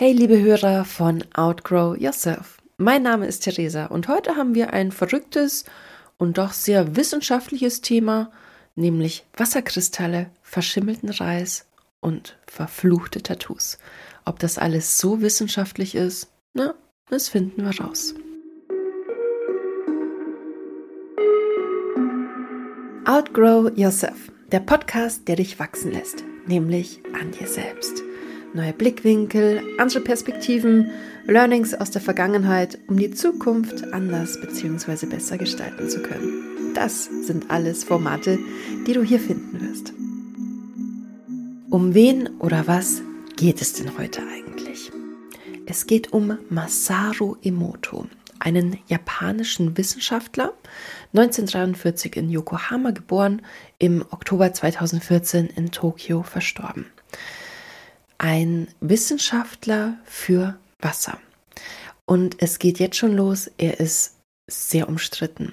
Hey liebe Hörer von Outgrow Yourself. Mein Name ist Theresa und heute haben wir ein verrücktes und doch sehr wissenschaftliches Thema, nämlich Wasserkristalle, verschimmelten Reis und verfluchte Tattoos. Ob das alles so wissenschaftlich ist, na, das finden wir raus. Outgrow Yourself, der Podcast, der dich wachsen lässt, nämlich an dir selbst neue Blickwinkel, andere Perspektiven, Learnings aus der Vergangenheit, um die Zukunft anders bzw. besser gestalten zu können. Das sind alles Formate, die du hier finden wirst. Um wen oder was geht es denn heute eigentlich? Es geht um Masaru Emoto, einen japanischen Wissenschaftler, 1943 in Yokohama geboren, im Oktober 2014 in Tokio verstorben ein Wissenschaftler für Wasser. Und es geht jetzt schon los, er ist sehr umstritten.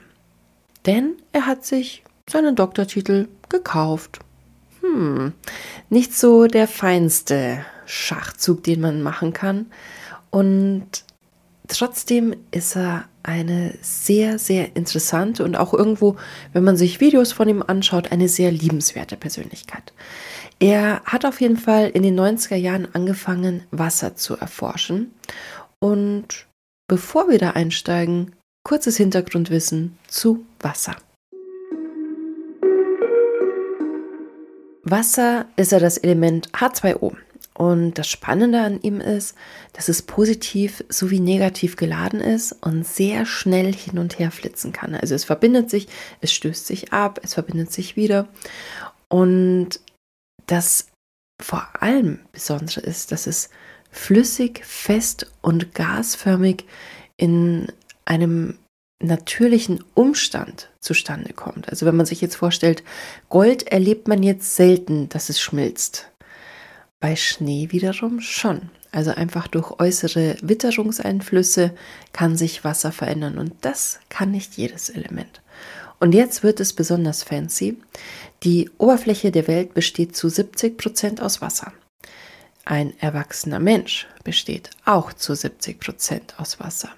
Denn er hat sich seinen Doktortitel gekauft. Hm, nicht so der feinste Schachzug, den man machen kann. Und trotzdem ist er eine sehr, sehr interessante und auch irgendwo, wenn man sich Videos von ihm anschaut, eine sehr liebenswerte Persönlichkeit. Er hat auf jeden Fall in den 90er Jahren angefangen, Wasser zu erforschen. Und bevor wir da einsteigen, kurzes Hintergrundwissen zu Wasser. Wasser ist ja das Element H2O. Und das Spannende an ihm ist, dass es positiv sowie negativ geladen ist und sehr schnell hin und her flitzen kann. Also es verbindet sich, es stößt sich ab, es verbindet sich wieder. Und das vor allem Besondere ist, dass es flüssig, fest und gasförmig in einem natürlichen Umstand zustande kommt. Also wenn man sich jetzt vorstellt, Gold erlebt man jetzt selten, dass es schmilzt. Bei Schnee wiederum schon. Also einfach durch äußere Witterungseinflüsse kann sich Wasser verändern und das kann nicht jedes Element. Und jetzt wird es besonders fancy. Die Oberfläche der Welt besteht zu 70 Prozent aus Wasser. Ein erwachsener Mensch besteht auch zu 70 Prozent aus Wasser.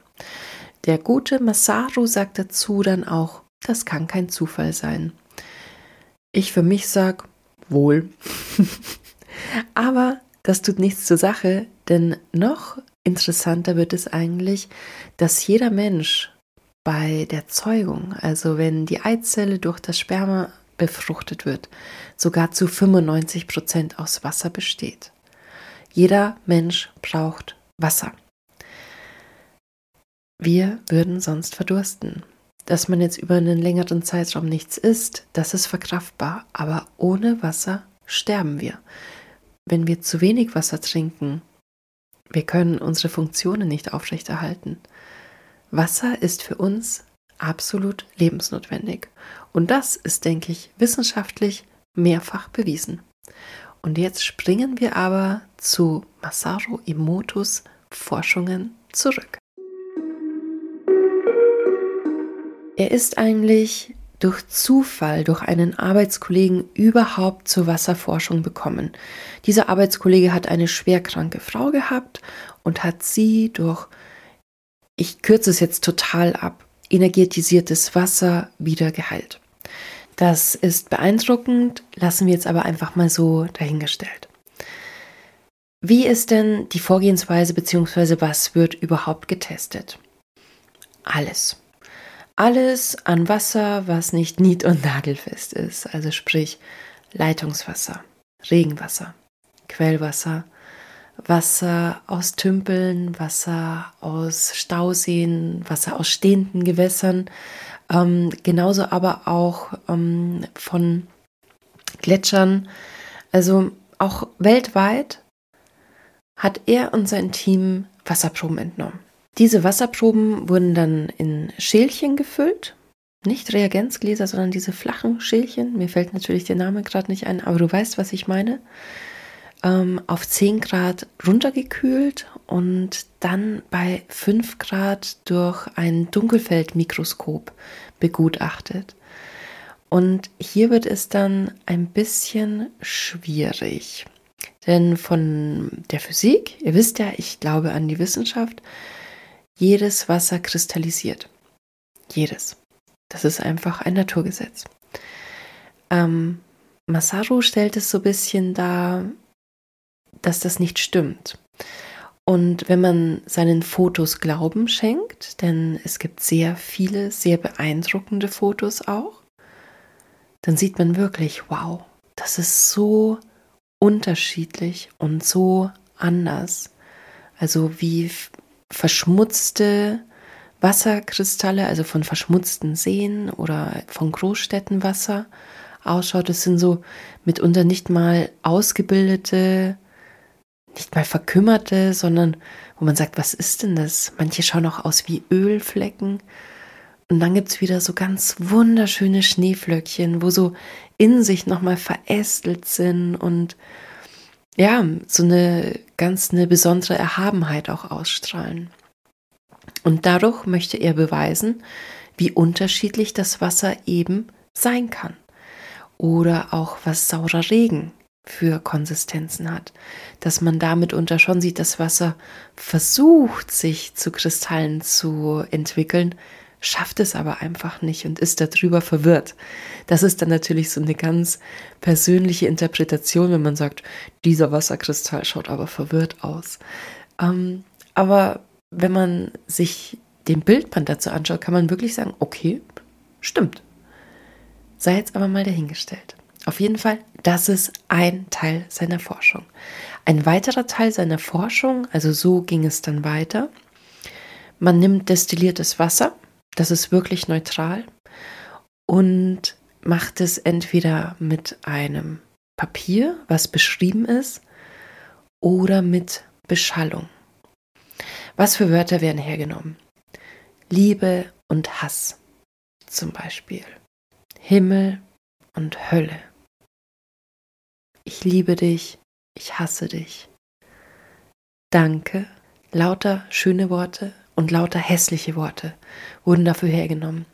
Der gute Masaru sagt dazu dann auch, das kann kein Zufall sein. Ich für mich sage, wohl. Aber das tut nichts zur Sache, denn noch interessanter wird es eigentlich, dass jeder Mensch bei der Zeugung, also wenn die Eizelle durch das Sperma befruchtet wird, sogar zu 95 Prozent aus Wasser besteht. Jeder Mensch braucht Wasser. Wir würden sonst verdursten. Dass man jetzt über einen längeren Zeitraum nichts isst, das ist verkraftbar, aber ohne Wasser sterben wir. Wenn wir zu wenig Wasser trinken, wir können unsere Funktionen nicht aufrechterhalten. Wasser ist für uns absolut lebensnotwendig. Und das ist, denke ich, wissenschaftlich mehrfach bewiesen. Und jetzt springen wir aber zu Masaru Emotos Forschungen zurück. Er ist eigentlich durch Zufall, durch einen Arbeitskollegen überhaupt zur Wasserforschung bekommen. Dieser Arbeitskollege hat eine schwerkranke Frau gehabt und hat sie durch ich kürze es jetzt total ab, energetisiertes Wasser wieder geheilt. Das ist beeindruckend, lassen wir jetzt aber einfach mal so dahingestellt. Wie ist denn die Vorgehensweise bzw. was wird überhaupt getestet? Alles. Alles an Wasser, was nicht nied- und nagelfest ist, also sprich Leitungswasser, Regenwasser, Quellwasser, Wasser aus Tümpeln, Wasser aus Stauseen, Wasser aus stehenden Gewässern, ähm, genauso aber auch ähm, von Gletschern. Also auch weltweit hat er und sein Team Wasserproben entnommen. Diese Wasserproben wurden dann in Schälchen gefüllt, nicht Reagenzgläser, sondern diese flachen Schälchen. Mir fällt natürlich der Name gerade nicht ein, aber du weißt, was ich meine ähm, auf 10 Grad runtergekühlt und dann bei 5 Grad durch ein Dunkelfeldmikroskop begutachtet. Und hier wird es dann ein bisschen schwierig. Denn von der Physik, ihr wisst ja, ich glaube an die Wissenschaft, jedes Wasser kristallisiert. Jedes. Das ist einfach ein Naturgesetz. Ähm, Masaru stellt es so ein bisschen dar, dass das nicht stimmt. Und wenn man seinen Fotos Glauben schenkt, denn es gibt sehr viele, sehr beeindruckende Fotos auch, dann sieht man wirklich, wow, das ist so unterschiedlich und so anders. Also wie verschmutzte Wasserkristalle, also von verschmutzten Seen oder von Großstädten Wasser ausschaut. Das sind so mitunter nicht mal ausgebildete nicht mal verkümmerte, sondern wo man sagt, was ist denn das? Manche schauen auch aus wie Ölflecken. Und dann gibt es wieder so ganz wunderschöne Schneeflöckchen, wo so in sich nochmal verästelt sind und ja, so eine ganz eine besondere Erhabenheit auch ausstrahlen. Und dadurch möchte er beweisen, wie unterschiedlich das Wasser eben sein kann. Oder auch was saurer Regen für Konsistenzen hat. Dass man damit unter schon sieht, dass Wasser versucht, sich zu Kristallen zu entwickeln, schafft es aber einfach nicht und ist darüber verwirrt. Das ist dann natürlich so eine ganz persönliche Interpretation, wenn man sagt, dieser Wasserkristall schaut aber verwirrt aus. Ähm, aber wenn man sich den Bildband dazu anschaut, kann man wirklich sagen, okay, stimmt. Sei jetzt aber mal dahingestellt. Auf jeden Fall, das ist ein Teil seiner Forschung. Ein weiterer Teil seiner Forschung, also so ging es dann weiter. Man nimmt destilliertes Wasser, das ist wirklich neutral, und macht es entweder mit einem Papier, was beschrieben ist, oder mit Beschallung. Was für Wörter werden hergenommen? Liebe und Hass zum Beispiel. Himmel und Hölle ich liebe dich, ich hasse dich. Danke, lauter schöne Worte und lauter hässliche Worte wurden dafür hergenommen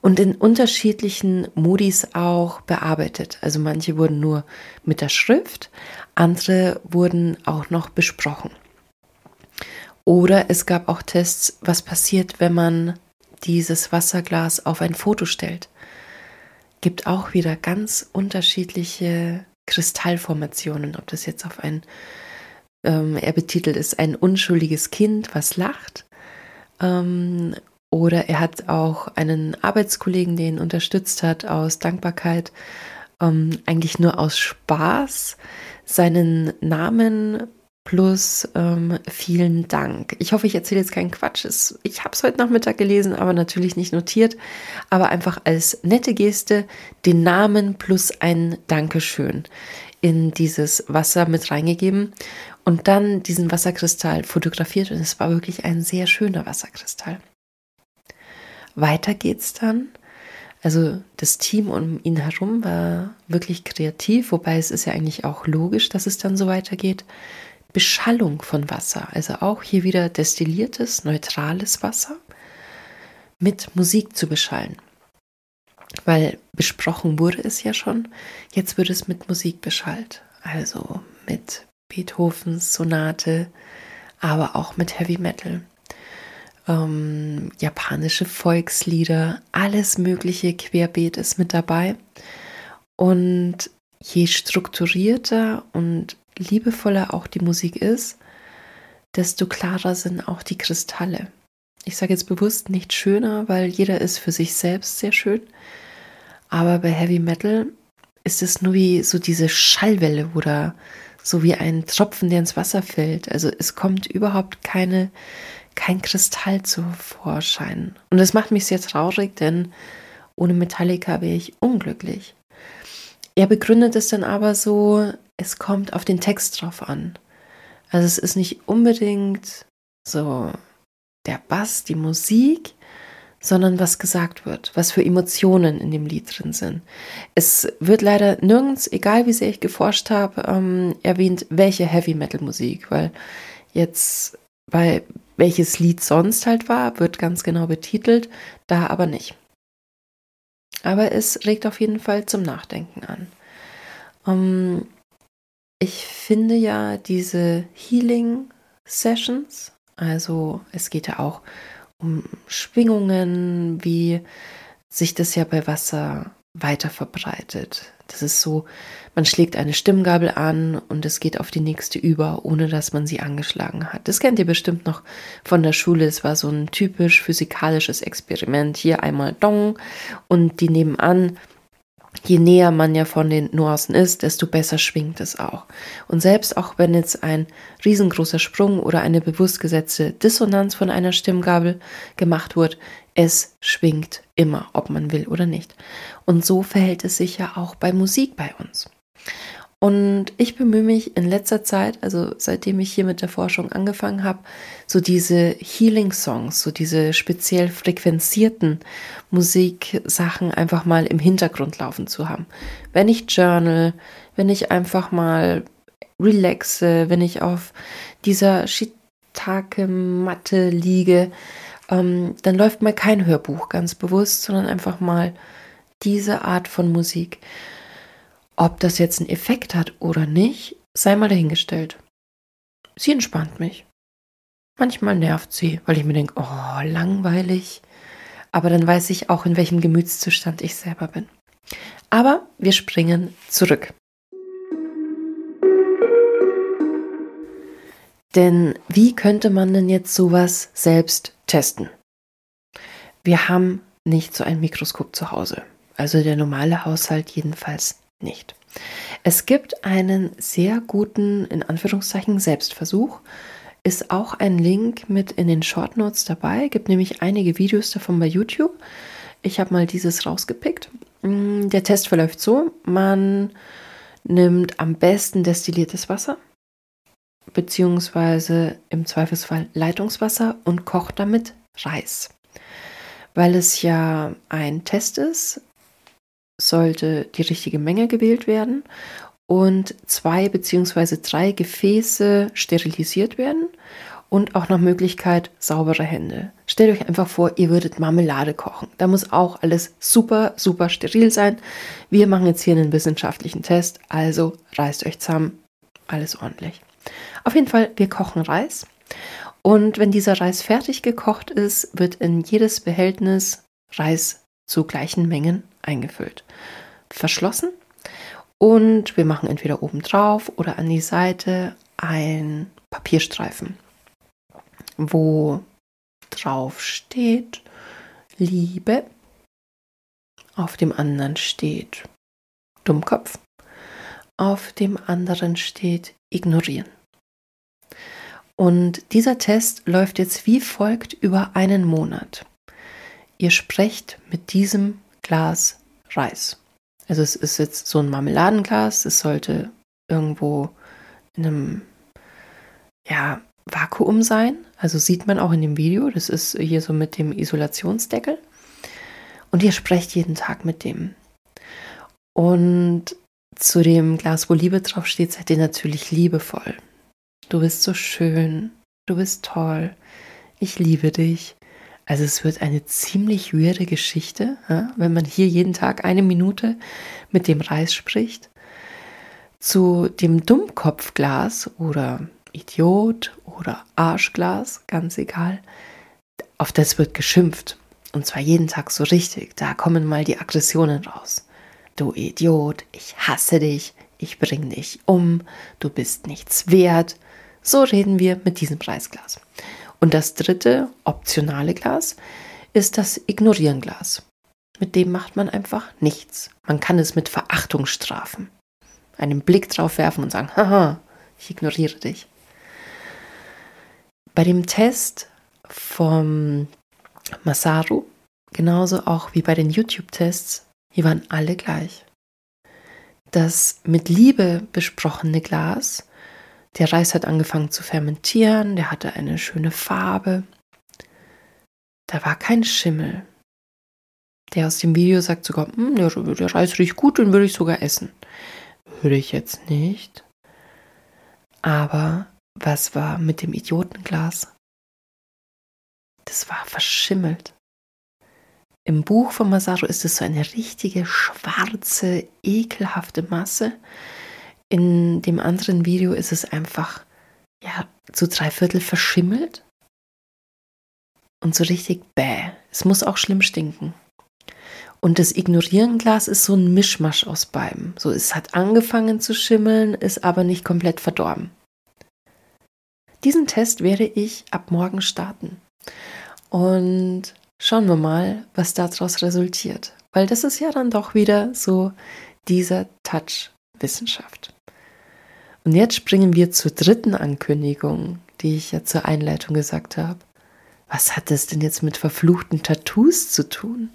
und in unterschiedlichen Modis auch bearbeitet. Also manche wurden nur mit der Schrift, andere wurden auch noch besprochen. Oder es gab auch Tests, was passiert, wenn man dieses Wasserglas auf ein Foto stellt. Gibt auch wieder ganz unterschiedliche Kristallformationen, ob das jetzt auf ein, ähm, er betitelt ist, ein unschuldiges Kind, was lacht. Ähm, oder er hat auch einen Arbeitskollegen, den ihn unterstützt hat, aus Dankbarkeit, ähm, eigentlich nur aus Spaß, seinen Namen plus ähm, vielen Dank. Ich hoffe, ich erzähle jetzt keinen Quatsch. Ich habe es heute Nachmittag gelesen, aber natürlich nicht notiert. Aber einfach als nette Geste den Namen plus ein Dankeschön in dieses Wasser mit reingegeben und dann diesen Wasserkristall fotografiert. Und es war wirklich ein sehr schöner Wasserkristall. Weiter geht's dann. Also das Team um ihn herum war wirklich kreativ, wobei es ist ja eigentlich auch logisch, dass es dann so weitergeht. Beschallung von Wasser, also auch hier wieder destilliertes, neutrales Wasser mit Musik zu beschallen. Weil besprochen wurde es ja schon, jetzt wird es mit Musik beschallt, also mit Beethovens Sonate, aber auch mit Heavy Metal. Ähm, japanische Volkslieder, alles mögliche querbeet ist mit dabei. Und je strukturierter und liebevoller auch die Musik ist, desto klarer sind auch die Kristalle. Ich sage jetzt bewusst nicht schöner, weil jeder ist für sich selbst sehr schön. Aber bei Heavy Metal ist es nur wie so diese Schallwelle oder so wie ein Tropfen, der ins Wasser fällt. Also es kommt überhaupt keine, kein Kristall zu Vorschein. Und das macht mich sehr traurig, denn ohne Metallica wäre ich unglücklich. Er begründet es dann aber so, es kommt auf den Text drauf an. Also es ist nicht unbedingt so der Bass, die Musik, sondern was gesagt wird, was für Emotionen in dem Lied drin sind. Es wird leider nirgends, egal wie sehr ich geforscht habe, ähm, erwähnt, welche Heavy Metal Musik, weil jetzt bei welches Lied sonst halt war, wird ganz genau betitelt, da aber nicht. Aber es regt auf jeden Fall zum Nachdenken an. Ähm, ich finde ja diese Healing Sessions, also es geht ja auch um Schwingungen, wie sich das ja bei Wasser weiter verbreitet. Das ist so, man schlägt eine Stimmgabel an und es geht auf die nächste über, ohne dass man sie angeschlagen hat. Das kennt ihr bestimmt noch von der Schule. Es war so ein typisch physikalisches Experiment. Hier einmal Dong und die nebenan je näher man ja von den Nuancen ist, desto besser schwingt es auch. Und selbst auch wenn jetzt ein riesengroßer Sprung oder eine bewusst gesetzte Dissonanz von einer Stimmgabel gemacht wird, es schwingt immer, ob man will oder nicht. Und so verhält es sich ja auch bei Musik bei uns. Und ich bemühe mich in letzter Zeit, also seitdem ich hier mit der Forschung angefangen habe, so diese Healing-Songs, so diese speziell frequenzierten Musiksachen einfach mal im Hintergrund laufen zu haben. Wenn ich journal, wenn ich einfach mal relaxe, wenn ich auf dieser Shiitake-Matte liege, ähm, dann läuft mal kein Hörbuch ganz bewusst, sondern einfach mal diese Art von Musik. Ob das jetzt einen Effekt hat oder nicht, sei mal dahingestellt. Sie entspannt mich. Manchmal nervt sie, weil ich mir denke, oh, langweilig. Aber dann weiß ich auch, in welchem Gemütszustand ich selber bin. Aber wir springen zurück. Denn wie könnte man denn jetzt sowas selbst testen? Wir haben nicht so ein Mikroskop zu Hause. Also der normale Haushalt jedenfalls nicht. Es gibt einen sehr guten, in Anführungszeichen, Selbstversuch. Ist auch ein Link mit in den Short Notes dabei. Gibt nämlich einige Videos davon bei YouTube. Ich habe mal dieses rausgepickt. Mm, der Test verläuft so: Man nimmt am besten destilliertes Wasser, beziehungsweise im Zweifelsfall Leitungswasser und kocht damit Reis. Weil es ja ein Test ist, sollte die richtige Menge gewählt werden und zwei beziehungsweise drei Gefäße sterilisiert werden und auch nach Möglichkeit saubere Hände. Stellt euch einfach vor, ihr würdet Marmelade kochen. Da muss auch alles super, super steril sein. Wir machen jetzt hier einen wissenschaftlichen Test, also reißt euch zusammen, alles ordentlich. Auf jeden Fall, wir kochen Reis. Und wenn dieser Reis fertig gekocht ist, wird in jedes Behältnis Reis zu gleichen Mengen eingefüllt. Verschlossen. Und wir machen entweder oben drauf oder an die Seite ein Papierstreifen, wo drauf steht Liebe, auf dem anderen steht Dummkopf, auf dem anderen steht Ignorieren. Und dieser Test läuft jetzt wie folgt über einen Monat. Ihr sprecht mit diesem Glas Reis. Also es ist jetzt so ein Marmeladenglas, es sollte irgendwo in einem ja, Vakuum sein. Also sieht man auch in dem Video, das ist hier so mit dem Isolationsdeckel. Und ihr sprecht jeden Tag mit dem. Und zu dem Glas, wo Liebe drauf steht, seid ihr natürlich liebevoll. Du bist so schön, du bist toll, ich liebe dich. Also es wird eine ziemlich weirde Geschichte, wenn man hier jeden Tag eine Minute mit dem Reis spricht. Zu dem Dummkopfglas oder Idiot oder Arschglas, ganz egal, auf das wird geschimpft. Und zwar jeden Tag so richtig. Da kommen mal die Aggressionen raus. Du Idiot, ich hasse dich, ich bring dich um, du bist nichts wert. So reden wir mit diesem Reisglas. Und das dritte, optionale Glas, ist das Ignorieren-Glas. Mit dem macht man einfach nichts. Man kann es mit Verachtung strafen. Einen Blick drauf werfen und sagen, haha, ich ignoriere dich. Bei dem Test vom Masaru, genauso auch wie bei den YouTube-Tests, hier waren alle gleich. Das mit Liebe besprochene Glas der Reis hat angefangen zu fermentieren, der hatte eine schöne Farbe. Da war kein Schimmel. Der aus dem Video sagt sogar, hm, der, der Reis riecht gut, den würde ich sogar essen. Würde ich jetzt nicht. Aber was war mit dem Idiotenglas? Das war verschimmelt. Im Buch von Masaru ist es so eine richtige schwarze, ekelhafte Masse, in dem anderen Video ist es einfach, ja, zu drei Viertel verschimmelt. Und so richtig bäh. Es muss auch schlimm stinken. Und das Ignorierenglas ist so ein Mischmasch aus beidem. So, es hat angefangen zu schimmeln, ist aber nicht komplett verdorben. Diesen Test werde ich ab morgen starten. Und schauen wir mal, was daraus resultiert. Weil das ist ja dann doch wieder so dieser Touch Wissenschaft. Und jetzt springen wir zur dritten Ankündigung, die ich ja zur Einleitung gesagt habe. Was hat es denn jetzt mit verfluchten Tattoos zu tun?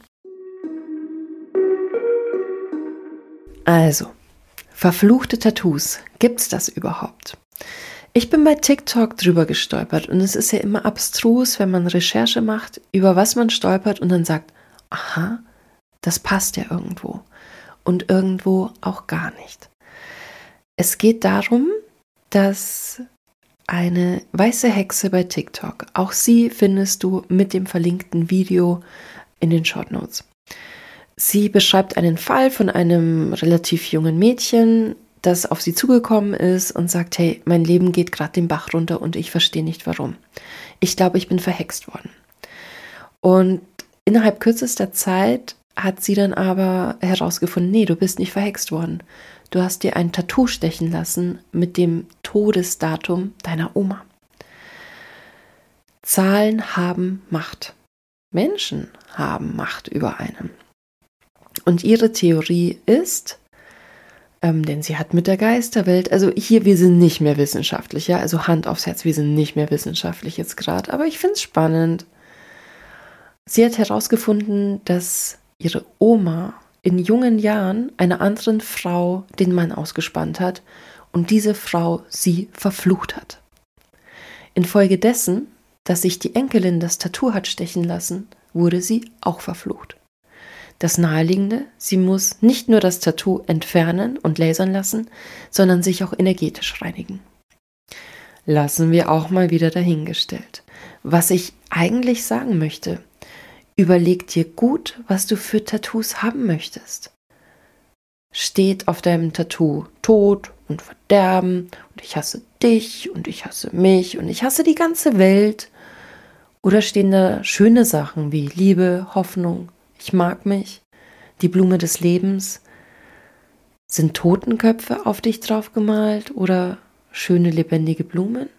Also, verfluchte Tattoos, gibt's das überhaupt? Ich bin bei TikTok drüber gestolpert und es ist ja immer abstrus, wenn man Recherche macht, über was man stolpert und dann sagt, aha, das passt ja irgendwo und irgendwo auch gar nicht. Es geht darum, dass eine weiße Hexe bei TikTok, auch sie findest du mit dem verlinkten Video in den Short Notes. Sie beschreibt einen Fall von einem relativ jungen Mädchen, das auf sie zugekommen ist und sagt, hey, mein Leben geht gerade den Bach runter und ich verstehe nicht warum. Ich glaube, ich bin verhext worden. Und innerhalb kürzester Zeit hat sie dann aber herausgefunden, nee, du bist nicht verhext worden. Du hast dir ein Tattoo stechen lassen mit dem Todesdatum deiner Oma. Zahlen haben Macht. Menschen haben Macht über einen. Und ihre Theorie ist, ähm, denn sie hat mit der Geisterwelt, also hier, wir sind nicht mehr wissenschaftlich, ja, also Hand aufs Herz, wir sind nicht mehr wissenschaftlich jetzt gerade, aber ich finde es spannend. Sie hat herausgefunden, dass ihre Oma in jungen Jahren einer anderen Frau den Mann ausgespannt hat und diese Frau sie verflucht hat. Infolgedessen, dass sich die Enkelin das Tattoo hat stechen lassen, wurde sie auch verflucht. Das Naheliegende, sie muss nicht nur das Tattoo entfernen und lasern lassen, sondern sich auch energetisch reinigen. Lassen wir auch mal wieder dahingestellt. Was ich eigentlich sagen möchte, Überleg dir gut, was du für Tattoos haben möchtest. Steht auf deinem Tattoo Tod und Verderben und ich hasse dich und ich hasse mich und ich hasse die ganze Welt? Oder stehen da schöne Sachen wie Liebe, Hoffnung, ich mag mich, die Blume des Lebens? Sind Totenköpfe auf dich drauf gemalt oder schöne lebendige Blumen?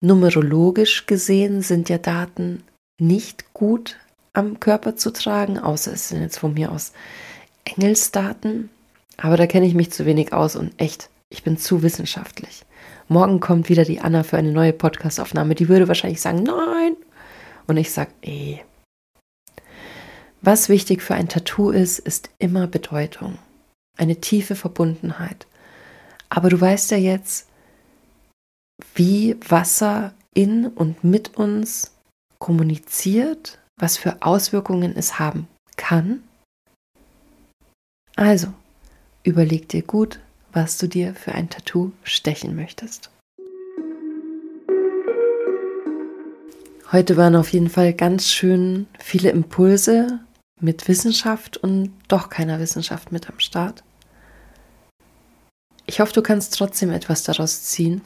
Numerologisch gesehen sind ja Daten nicht gut am Körper zu tragen, außer es sind jetzt von mir aus Engelsdaten. Aber da kenne ich mich zu wenig aus und echt, ich bin zu wissenschaftlich. Morgen kommt wieder die Anna für eine neue Podcastaufnahme. Die würde wahrscheinlich sagen, nein. Und ich sage, eh. Was wichtig für ein Tattoo ist, ist immer Bedeutung. Eine tiefe Verbundenheit. Aber du weißt ja jetzt, wie Wasser in und mit uns kommuniziert, was für Auswirkungen es haben kann. Also, überleg dir gut, was du dir für ein Tattoo stechen möchtest. Heute waren auf jeden Fall ganz schön viele Impulse mit Wissenschaft und doch keiner Wissenschaft mit am Start. Ich hoffe, du kannst trotzdem etwas daraus ziehen,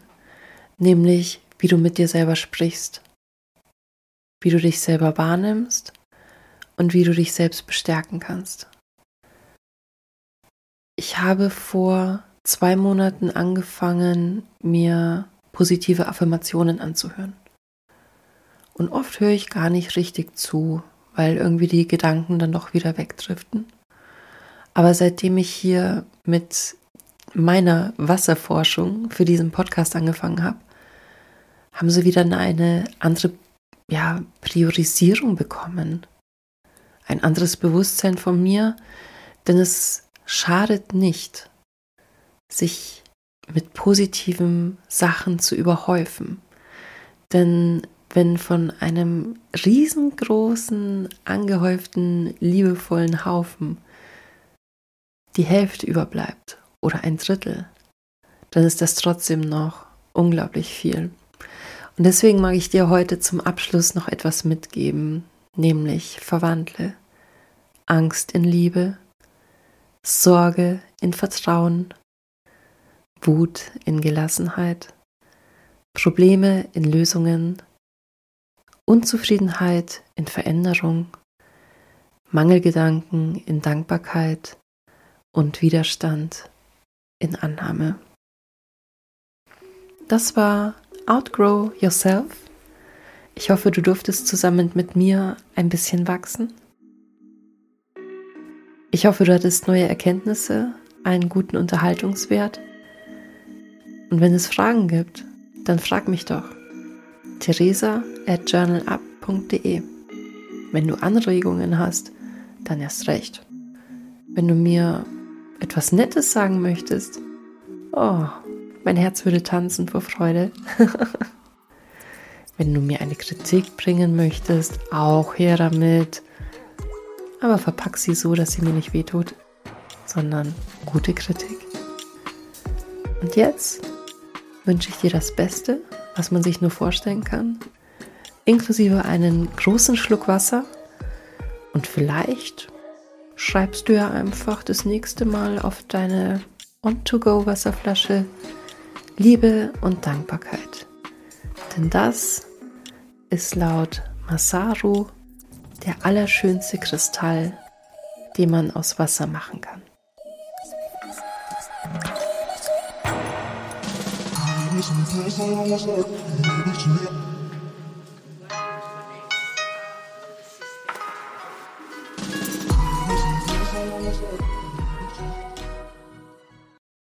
nämlich wie du mit dir selber sprichst, wie du dich selber wahrnimmst und wie du dich selbst bestärken kannst. Ich habe vor zwei Monaten angefangen, mir positive Affirmationen anzuhören. Und oft höre ich gar nicht richtig zu, weil irgendwie die Gedanken dann doch wieder wegdriften. Aber seitdem ich hier mit meiner Wasserforschung für diesen Podcast angefangen habe, haben sie wieder eine andere ja, Priorisierung bekommen. Ein anderes Bewusstsein von mir, denn es schadet nicht, sich mit positiven Sachen zu überhäufen. Denn wenn von einem riesengroßen, angehäuften, liebevollen Haufen die Hälfte überbleibt oder ein Drittel, dann ist das trotzdem noch unglaublich viel. Und deswegen mag ich dir heute zum Abschluss noch etwas mitgeben, nämlich verwandle Angst in Liebe, Sorge in Vertrauen Wut in Gelassenheit, Probleme in Lösungen, Unzufriedenheit in Veränderung, Mangelgedanken in Dankbarkeit und Widerstand in Annahme. Das war Outgrow Yourself. Ich hoffe, du durftest zusammen mit mir ein bisschen wachsen. Ich hoffe, du hattest neue Erkenntnisse, einen guten Unterhaltungswert. Und wenn es Fragen gibt, dann frag mich doch. Theresa at journalup.de. Wenn du Anregungen hast, dann erst recht. Wenn du mir etwas Nettes sagen möchtest, oh, mein Herz würde tanzen vor Freude. Wenn du mir eine Kritik bringen möchtest, auch her damit. Aber verpack sie so, dass sie mir nicht wehtut, sondern gute Kritik. Und jetzt wünsche ich dir das Beste, was man sich nur vorstellen kann, inklusive einen großen Schluck Wasser. Und vielleicht schreibst du ja einfach das nächste Mal auf deine On-to-Go-Wasserflasche Liebe und Dankbarkeit. Denn das ist laut Masaru der allerschönste Kristall, den man aus Wasser machen kann. Thank